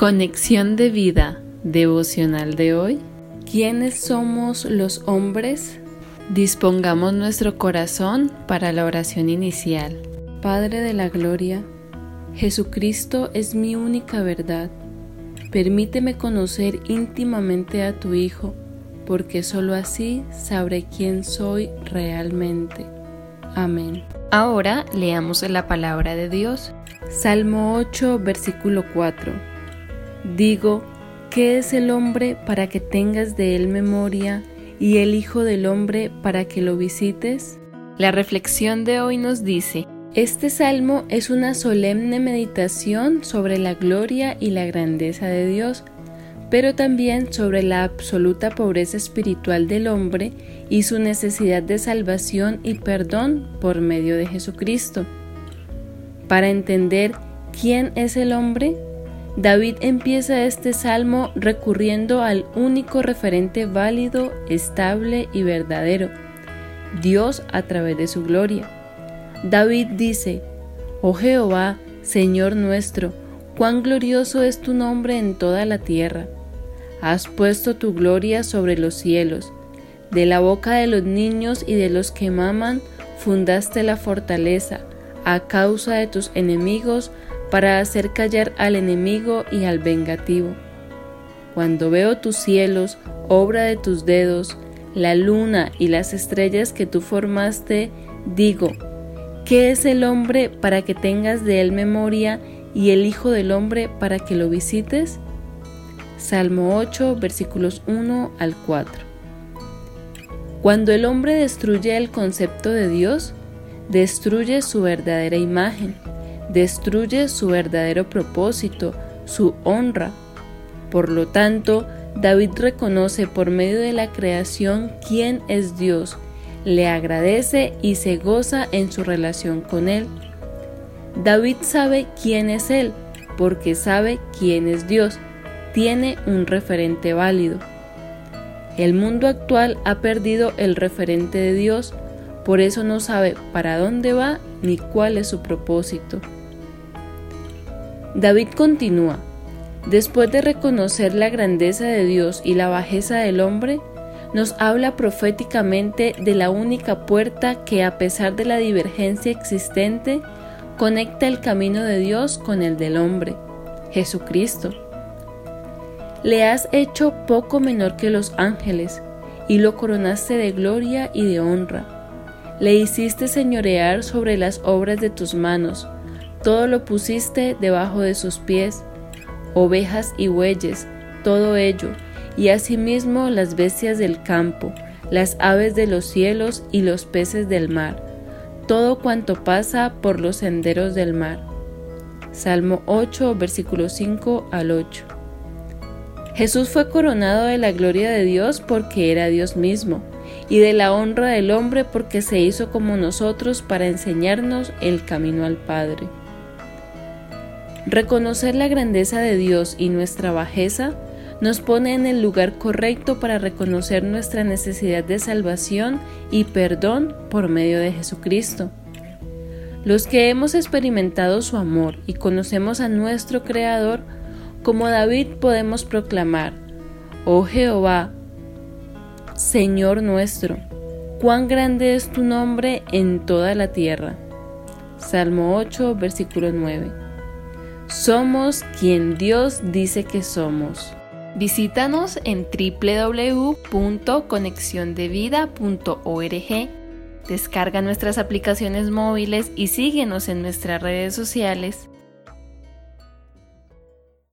Conexión de vida devocional de hoy. ¿Quiénes somos los hombres? Dispongamos nuestro corazón para la oración inicial. Padre de la Gloria, Jesucristo es mi única verdad. Permíteme conocer íntimamente a tu Hijo, porque sólo así sabré quién soy realmente. Amén. Ahora leamos la palabra de Dios. Salmo 8, versículo 4. Digo, ¿qué es el hombre para que tengas de él memoria y el Hijo del hombre para que lo visites? La reflexión de hoy nos dice, este salmo es una solemne meditación sobre la gloria y la grandeza de Dios, pero también sobre la absoluta pobreza espiritual del hombre y su necesidad de salvación y perdón por medio de Jesucristo. Para entender quién es el hombre, David empieza este salmo recurriendo al único referente válido, estable y verdadero, Dios a través de su gloria. David dice, Oh Jehová, Señor nuestro, cuán glorioso es tu nombre en toda la tierra. Has puesto tu gloria sobre los cielos. De la boca de los niños y de los que maman, fundaste la fortaleza. A causa de tus enemigos, para hacer callar al enemigo y al vengativo. Cuando veo tus cielos, obra de tus dedos, la luna y las estrellas que tú formaste, digo, ¿qué es el hombre para que tengas de él memoria y el Hijo del hombre para que lo visites? Salmo 8, versículos 1 al 4. Cuando el hombre destruye el concepto de Dios, destruye su verdadera imagen destruye su verdadero propósito, su honra. Por lo tanto, David reconoce por medio de la creación quién es Dios, le agradece y se goza en su relación con Él. David sabe quién es Él, porque sabe quién es Dios, tiene un referente válido. El mundo actual ha perdido el referente de Dios, por eso no sabe para dónde va ni cuál es su propósito. David continúa, después de reconocer la grandeza de Dios y la bajeza del hombre, nos habla proféticamente de la única puerta que a pesar de la divergencia existente, conecta el camino de Dios con el del hombre, Jesucristo. Le has hecho poco menor que los ángeles, y lo coronaste de gloria y de honra. Le hiciste señorear sobre las obras de tus manos, todo lo pusiste debajo de sus pies, ovejas y bueyes, todo ello, y asimismo las bestias del campo, las aves de los cielos y los peces del mar, todo cuanto pasa por los senderos del mar. Salmo 8, versículo 5 al 8. Jesús fue coronado de la gloria de Dios porque era Dios mismo, y de la honra del hombre porque se hizo como nosotros para enseñarnos el camino al Padre. Reconocer la grandeza de Dios y nuestra bajeza nos pone en el lugar correcto para reconocer nuestra necesidad de salvación y perdón por medio de Jesucristo. Los que hemos experimentado su amor y conocemos a nuestro Creador, como David podemos proclamar, Oh Jehová, Señor nuestro, cuán grande es tu nombre en toda la tierra. Salmo 8, versículo 9. Somos quien Dios dice que somos. Visítanos en www.conexiondevida.org. Descarga nuestras aplicaciones móviles y síguenos en nuestras redes sociales